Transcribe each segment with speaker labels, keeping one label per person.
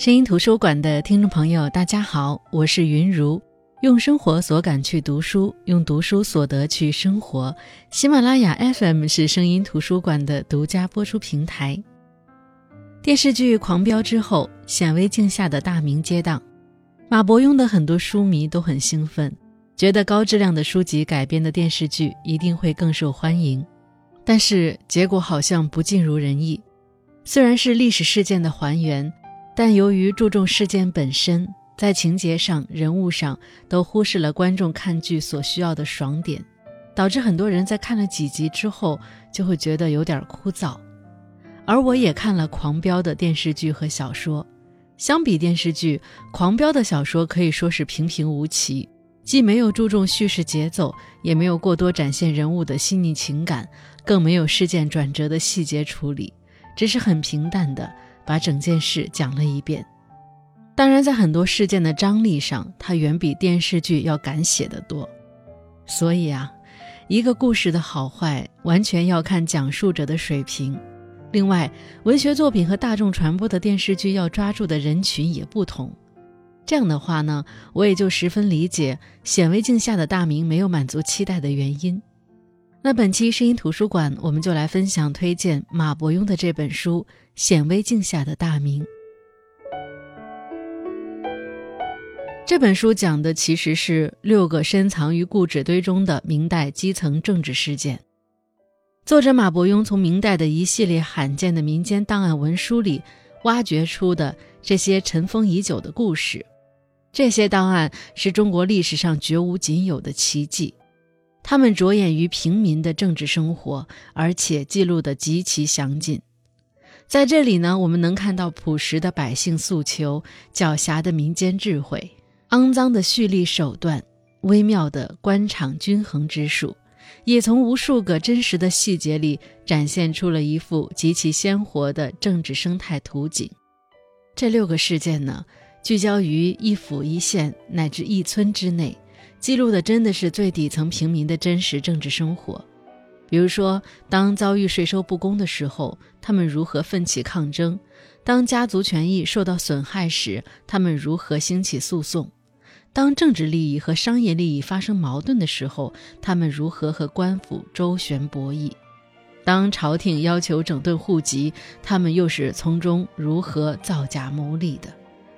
Speaker 1: 声音图书馆的听众朋友，大家好，我是云如。用生活所感去读书，用读书所得去生活。喜马拉雅 FM 是声音图书馆的独家播出平台。电视剧《狂飙》之后，显微镜下的大明接档，马伯庸的很多书迷都很兴奋，觉得高质量的书籍改编的电视剧一定会更受欢迎。但是结果好像不尽如人意。虽然是历史事件的还原。但由于注重事件本身，在情节上、人物上都忽视了观众看剧所需要的爽点，导致很多人在看了几集之后就会觉得有点枯燥。而我也看了《狂飙》的电视剧和小说，相比电视剧，《狂飙》的小说可以说是平平无奇，既没有注重叙事节奏，也没有过多展现人物的细腻情感，更没有事件转折的细节处理，只是很平淡的。把整件事讲了一遍，当然，在很多事件的张力上，它远比电视剧要敢写得多。所以啊，一个故事的好坏，完全要看讲述者的水平。另外，文学作品和大众传播的电视剧要抓住的人群也不同。这样的话呢，我也就十分理解显微镜下的大明没有满足期待的原因。那本期声音图书馆，我们就来分享推荐马伯庸的这本书《显微镜下的大明》。这本书讲的其实是六个深藏于故纸堆中的明代基层政治事件。作者马伯庸从明代的一系列罕见的民间档案文书里挖掘出的这些尘封已久的故事，这些档案是中国历史上绝无仅有的奇迹。他们着眼于平民的政治生活，而且记录得极其详尽。在这里呢，我们能看到朴实的百姓诉求、狡黠的民间智慧、肮脏的蓄力手段、微妙的官场均衡之术，也从无数个真实的细节里展现出了一幅极其鲜活的政治生态图景。这六个事件呢，聚焦于一府一县乃至一村之内。记录的真的是最底层平民的真实政治生活，比如说，当遭遇税收不公的时候，他们如何奋起抗争；当家族权益受到损害时，他们如何兴起诉讼；当政治利益和商业利益发生矛盾的时候，他们如何和官府周旋博弈；当朝廷要求整顿户籍，他们又是从中如何造假牟利的？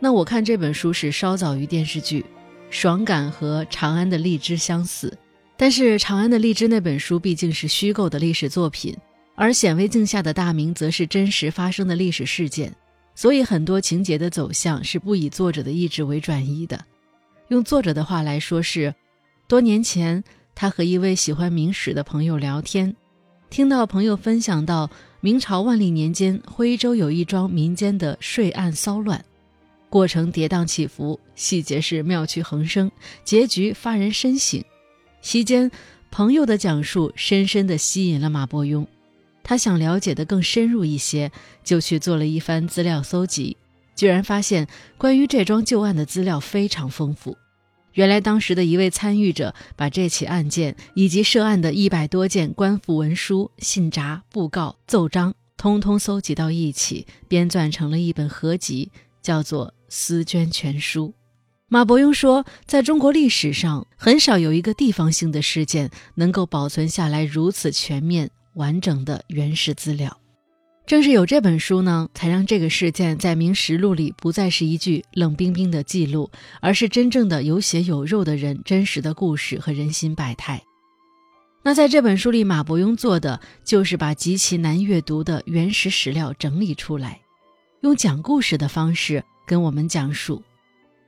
Speaker 1: 那我看这本书是稍早于电视剧。爽感和长安的荔枝相似，但是长安的荔枝那本书毕竟是虚构的历史作品，而显微镜下的大明则是真实发生的历史事件，所以很多情节的走向是不以作者的意志为转移的。用作者的话来说是，多年前他和一位喜欢明史的朋友聊天，听到朋友分享到明朝万历年间徽州有一桩民间的税案骚乱。过程跌宕起伏，细节是妙趣横生，结局发人深省。席间，朋友的讲述深深地吸引了马伯庸，他想了解的更深入一些，就去做了一番资料搜集，居然发现关于这桩旧案的资料非常丰富。原来，当时的一位参与者把这起案件以及涉案的一百多件官府文书、信札、布告、奏章，通通搜集到一起，编撰成了一本合集，叫做。《思捐全书》，马伯庸说，在中国历史上，很少有一个地方性的事件能够保存下来如此全面完整的原始资料。正是有这本书呢，才让这个事件在《明实录》里不再是一句冷冰冰的记录，而是真正的有血有肉的人真实的故事和人心百态。那在这本书里，马伯庸做的就是把极其难阅读的原始史料整理出来，用讲故事的方式。跟我们讲述，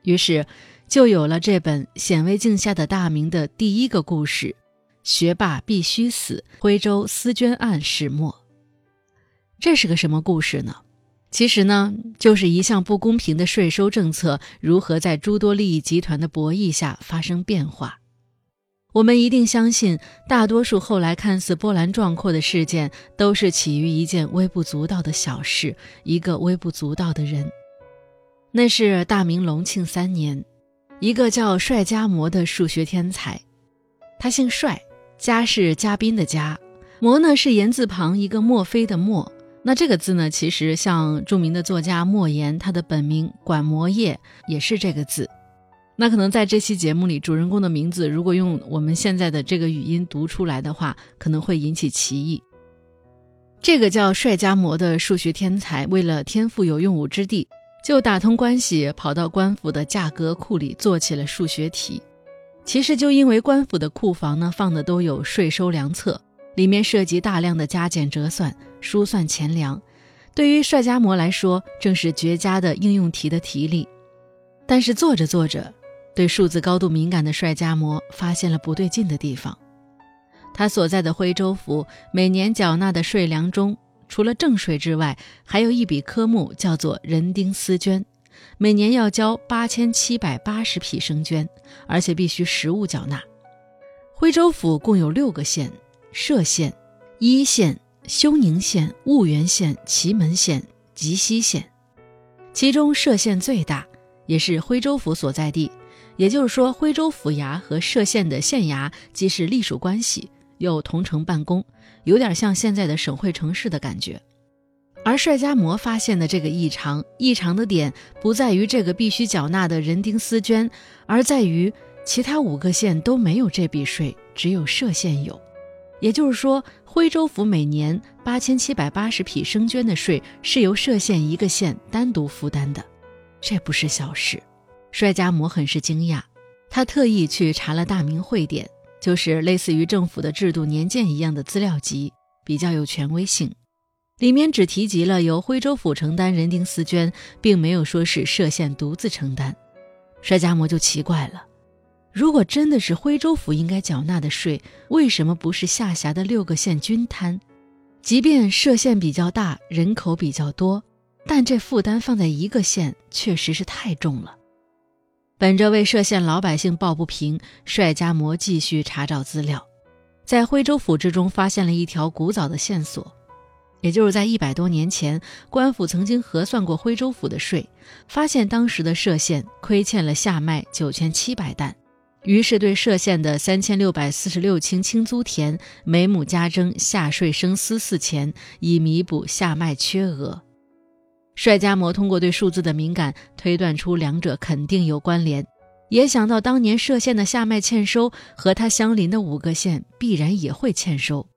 Speaker 1: 于是就有了这本显微镜下的大明的第一个故事：学霸必须死，徽州私捐案始末。这是个什么故事呢？其实呢，就是一项不公平的税收政策如何在诸多利益集团的博弈下发生变化。我们一定相信，大多数后来看似波澜壮阔的事件，都是起于一件微不足道的小事，一个微不足道的人。那是大明隆庆三年，一个叫帅家模的数学天才，他姓帅，家是嘉宾的嘉，模呢是言字旁一个墨菲的墨，那这个字呢，其实像著名的作家莫言，他的本名管摩业也是这个字。那可能在这期节目里，主人公的名字如果用我们现在的这个语音读出来的话，可能会引起歧义。这个叫帅家模的数学天才，为了天赋有用武之地，就打通关系，跑到官府的价格库里做起了数学题。其实就因为官府的库房呢，放的都有税收粮册，里面涉及大量的加减折算、疏算钱粮，对于帅家模来说，正是绝佳的应用题的题例。但是做着做着，对数字高度敏感的帅家模发现了不对劲的地方。他所在的徽州府每年缴纳的税粮中，除了正税之外，还有一笔科目叫做人丁私捐，每年要交八千七百八十匹生绢，而且必须实物缴纳。徽州府共有六个县：歙县、黟县、休宁县、婺源县、祁门县、吉西县，其中歙县最大，也是徽州府所在地。也就是说，徽州府衙和歙县的县衙既是隶属关系，又同城办公，有点像现在的省会城市的感觉。而帅家模发现的这个异常，异常的点不在于这个必须缴纳的人丁私捐，而在于其他五个县都没有这笔税，只有歙县有。也就是说，徽州府每年八千七百八十匹生绢的税是由歙县一个县单独负担的，这不是小事。帅家模很是惊讶，他特意去查了《大明会典》，就是类似于政府的制度年鉴一样的资料集，比较有权威性。里面只提及了由徽州府承担人丁丝绢，并没有说是歙县独自承担。帅家模就奇怪了：如果真的是徽州府应该缴纳的税，为什么不是下辖的六个县均摊？即便歙县比较大，人口比较多，但这负担放在一个县，确实是太重了。本着为歙县老百姓抱不平，帅家模继续查找资料，在徽州府之中发现了一条古早的线索，也就是在一百多年前，官府曾经核算过徽州府的税，发现当时的歙县亏欠了下麦九千七百担，于是对歙县的三千六百四十六顷青租田每亩加征下税生丝四钱，以弥补下麦缺额。帅家模通过对数字的敏感，推断出两者肯定有关联，也想到当年歙县的下麦欠收和他相邻的五个县必然也会欠收，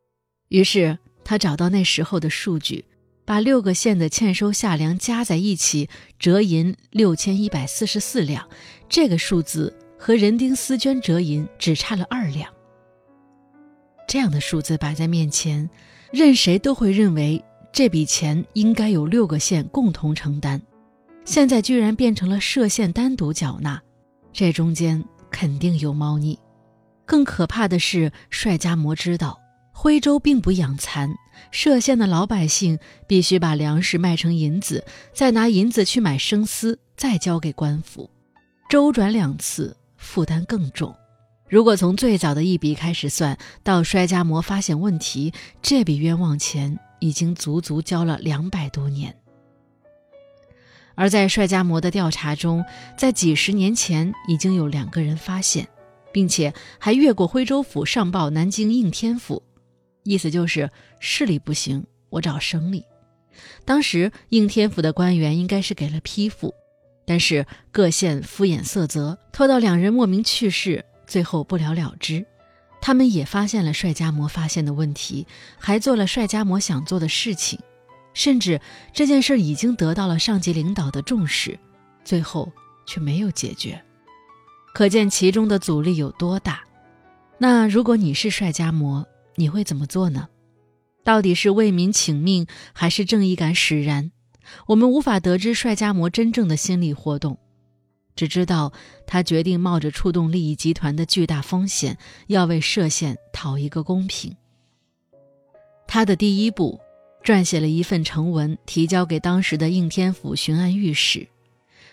Speaker 1: 于是他找到那时候的数据，把六个县的欠收下粮加在一起，折银六千一百四十四两，这个数字和人丁丝绢折银只差了二两。这样的数字摆在面前，任谁都会认为。这笔钱应该有六个县共同承担，现在居然变成了涉县单独缴纳，这中间肯定有猫腻。更可怕的是，帅家模知道徽州并不养蚕，涉县的老百姓必须把粮食卖成银子，再拿银子去买生丝，再交给官府，周转两次，负担更重。如果从最早的一笔开始算，到帅家模发现问题，这笔冤枉钱。已经足足交了两百多年，而在帅家模的调查中，在几十年前已经有两个人发现，并且还越过徽州府上报南京应天府，意思就是市里不行，我找省里。当时应天府的官员应该是给了批复，但是各县敷衍塞责，拖到两人莫名去世，最后不了了之。他们也发现了帅家模发现的问题，还做了帅家模想做的事情，甚至这件事已经得到了上级领导的重视，最后却没有解决，可见其中的阻力有多大。那如果你是帅家模，你会怎么做呢？到底是为民请命，还是正义感使然？我们无法得知帅家模真正的心理活动。只知道他决定冒着触动利益集团的巨大风险，要为歙县讨一个公平。他的第一步，撰写了一份呈文，提交给当时的应天府巡按御史。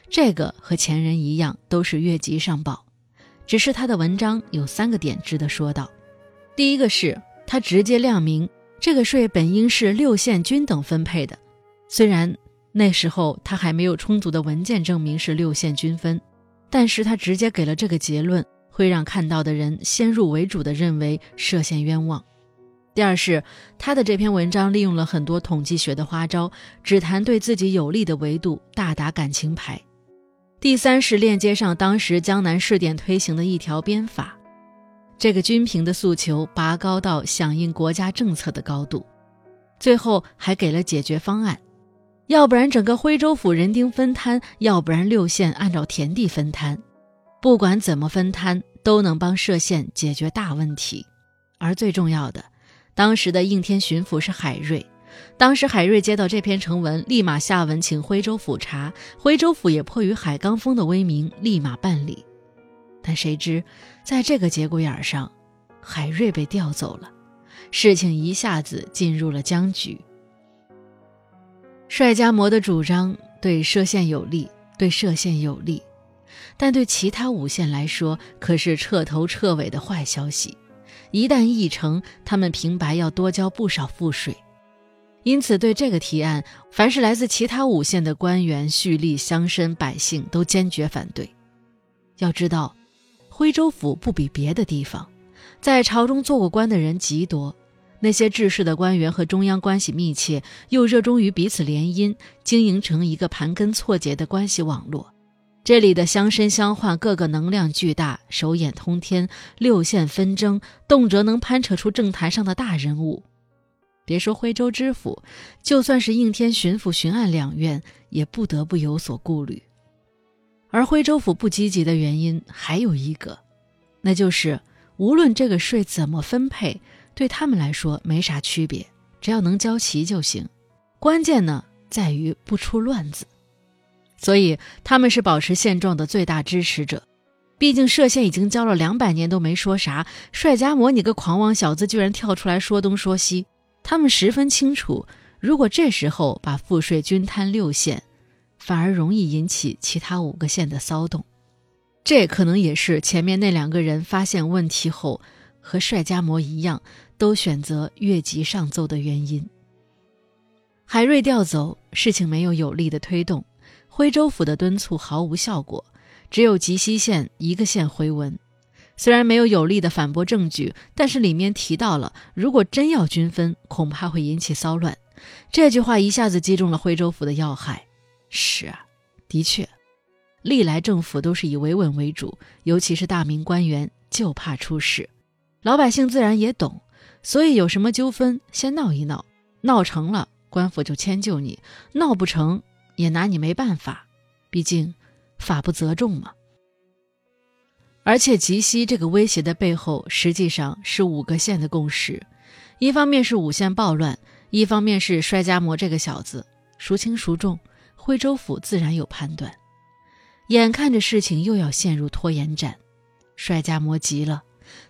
Speaker 1: 这个和前人一样，都是越级上报，只是他的文章有三个点值得说道。第一个是他直接亮明，这个税本应是六县均等分配的，虽然。那时候他还没有充足的文件证明是六县均分，但是他直接给了这个结论，会让看到的人先入为主的认为涉嫌冤枉。第二是他的这篇文章利用了很多统计学的花招，只谈对自己有利的维度，大打感情牌。第三是链接上当时江南试点推行的一条鞭法，这个均平的诉求拔高到响应国家政策的高度。最后还给了解决方案，要不然整个徽州府人丁分摊，要不然六县按照田地分摊，不管怎么分摊，都能帮歙县解决大问题。而最重要的。当时的应天巡抚是海瑞，当时海瑞接到这篇呈文，立马下文请徽州府查，徽州府也迫于海刚峰的威名，立马办理。但谁知，在这个节骨眼上，海瑞被调走了，事情一下子进入了僵局。帅家模的主张对歙县有利，对歙县有利，但对其他五县来说，可是彻头彻尾的坏消息。一旦议成，他们平白要多交不少赋税，因此对这个提案，凡是来自其他五县的官员、蓄吏、乡绅、百姓都坚决反对。要知道，徽州府不比别的地方，在朝中做过官的人极多，那些治世的官员和中央关系密切，又热衷于彼此联姻，经营成一个盘根错节的关系网络。这里的乡绅乡宦个个能量巨大，手眼通天，六县纷争，动辄能攀扯出政坛上的大人物。别说徽州知府，就算是应天巡抚、巡按两院，也不得不有所顾虑。而徽州府不积极的原因还有一个，那就是无论这个税怎么分配，对他们来说没啥区别，只要能交齐就行。关键呢，在于不出乱子。所以他们是保持现状的最大支持者。毕竟歙县已经交了两百年都没说啥，帅家模你个狂妄小子居然跳出来说东说西。他们十分清楚，如果这时候把赋税均摊六县，反而容易引起其他五个县的骚动。这可能也是前面那两个人发现问题后，和帅家模一样，都选择越级上奏的原因。海瑞调走，事情没有有力的推动。徽州府的敦促毫无效果，只有吉西县一个县回文，虽然没有有力的反驳证据，但是里面提到了，如果真要均分，恐怕会引起骚乱。这句话一下子击中了徽州府的要害。是啊，的确，历来政府都是以维稳为主，尤其是大明官员就怕出事，老百姓自然也懂，所以有什么纠纷先闹一闹，闹成了官府就迁就你，闹不成。也拿你没办法，毕竟法不责众嘛。而且吉西这个威胁的背后，实际上是五个县的共识：一方面是五县暴乱，一方面是衰家模这个小子孰轻孰重，徽州府自然有判断。眼看着事情又要陷入拖延战，衰家模急了。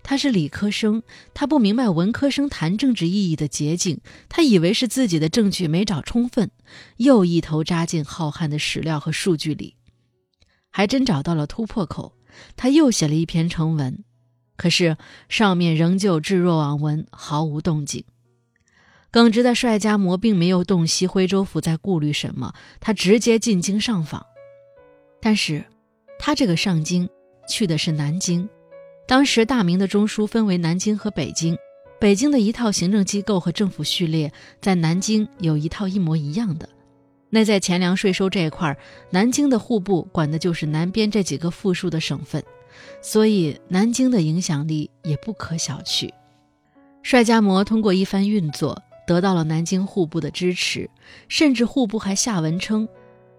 Speaker 1: 他是理科生，他不明白文科生谈政治意义的捷径，他以为是自己的证据没找充分，又一头扎进浩瀚的史料和数据里，还真找到了突破口。他又写了一篇成文，可是上面仍旧置若罔闻，毫无动静。耿直的帅家模并没有洞悉徽州府在顾虑什么，他直接进京上访，但是他这个上京去的是南京。当时大明的中枢分为南京和北京，北京的一套行政机构和政府序列，在南京有一套一模一样的。那在钱粮税收这一块，南京的户部管的就是南边这几个富庶的省份，所以南京的影响力也不可小觑。帅家模通过一番运作，得到了南京户部的支持，甚至户部还下文称，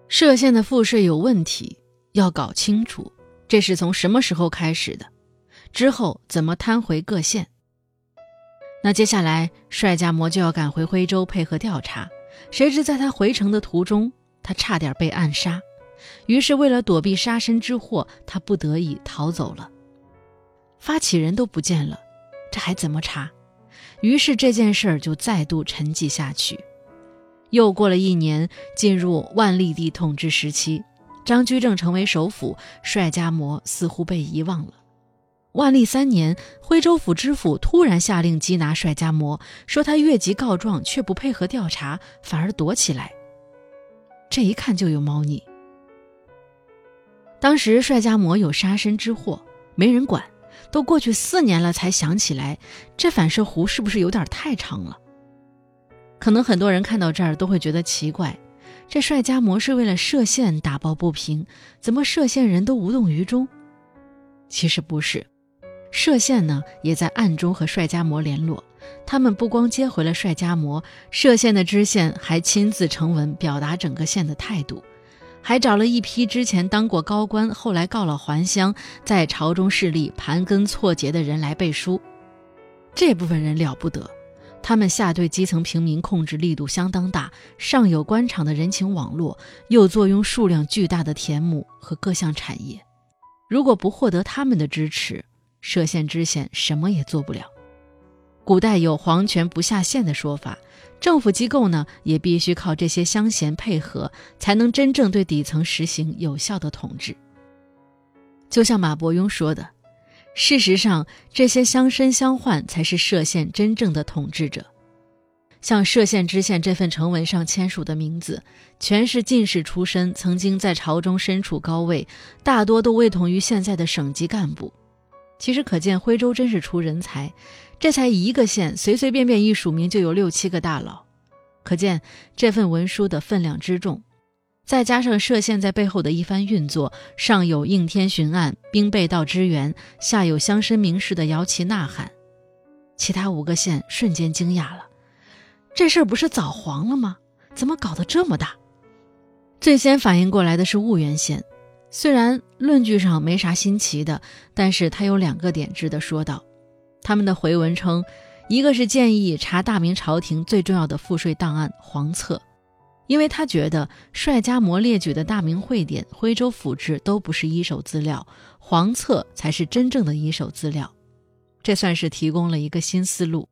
Speaker 1: 歙县的赋税有问题，要搞清楚。这是从什么时候开始的？之后怎么摊回各县？那接下来帅家模就要赶回徽州配合调查。谁知在他回城的途中，他差点被暗杀。于是为了躲避杀身之祸，他不得已逃走了。发起人都不见了，这还怎么查？于是这件事儿就再度沉寂下去。又过了一年，进入万历帝统治时期，张居正成为首辅，帅家模似乎被遗忘了。万历三年，徽州府知府突然下令缉拿帅家模，说他越级告状却不配合调查，反而躲起来。这一看就有猫腻。当时帅家模有杀身之祸，没人管，都过去四年了才想起来，这反射弧是不是有点太长了？可能很多人看到这儿都会觉得奇怪，这帅家模是为了射线打抱不平，怎么射线人都无动于衷？其实不是，歙县呢也在暗中和帅家模联络，他们不光接回了帅家模，歙县的知县还亲自呈文表达整个县的态度。还找了一批之前当过高官、后来告老还乡，在朝中势力盘根错节的人来背书。这部分人了不得，他们下对基层平民控制力度相当大，上有官场的人情网络，又坐拥数量巨大的田亩和各项产业。如果不获得他们的支持，歙县知县什么也做不了。古代有“皇权不下县”的说法。政府机构呢，也必须靠这些乡贤配合，才能真正对底层实行有效的统治。就像马伯庸说的：“事实上，这些乡绅乡宦才是歙县真正的统治者。”像歙县知县这份呈文上签署的名字，全是进士出身，曾经在朝中身处高位，大多都位同于现在的省级干部。其实可见，徽州真是出人才。这才一个县，随随便便一署名就有六七个大佬，可见这份文书的分量之重。再加上歙县在背后的一番运作，上有应天巡案、兵备道支援，下有乡绅名士的摇旗呐喊，其他五个县瞬间惊讶了：这事儿不是早黄了吗？怎么搞得这么大？最先反应过来的是婺源县，虽然论据上没啥新奇的，但是他有两个点值得说道。他们的回文称，一个是建议查大明朝廷最重要的赋税档案黄册，因为他觉得帅家模列举的大明会典、徽州府志都不是一手资料，黄册才是真正的一手资料，这算是提供了一个新思路。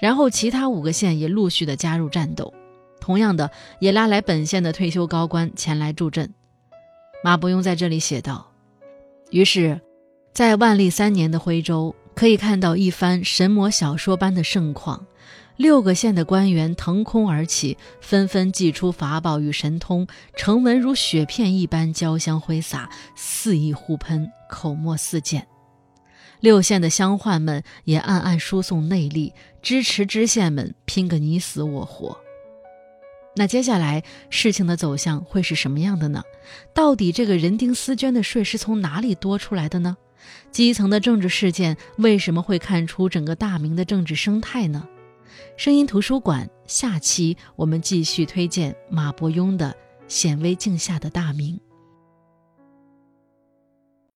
Speaker 1: 然后其他五个县也陆续的加入战斗，同样的也拉来本县的退休高官前来助阵。马伯庸在这里写道：“于是，在万历三年的徽州。”可以看到一番神魔小说般的盛况，六个县的官员腾空而起，纷纷祭出法宝与神通，成文如雪片一般交相挥洒，肆意互喷，口沫四溅。六县的乡宦们也暗暗输送内力，支持知县们拼个你死我活。那接下来事情的走向会是什么样的呢？到底这个人丁私捐的税是从哪里多出来的呢？基层的政治事件为什么会看出整个大明的政治生态呢？声音图书馆下期我们继续推荐马伯庸的《显微镜下的大明》。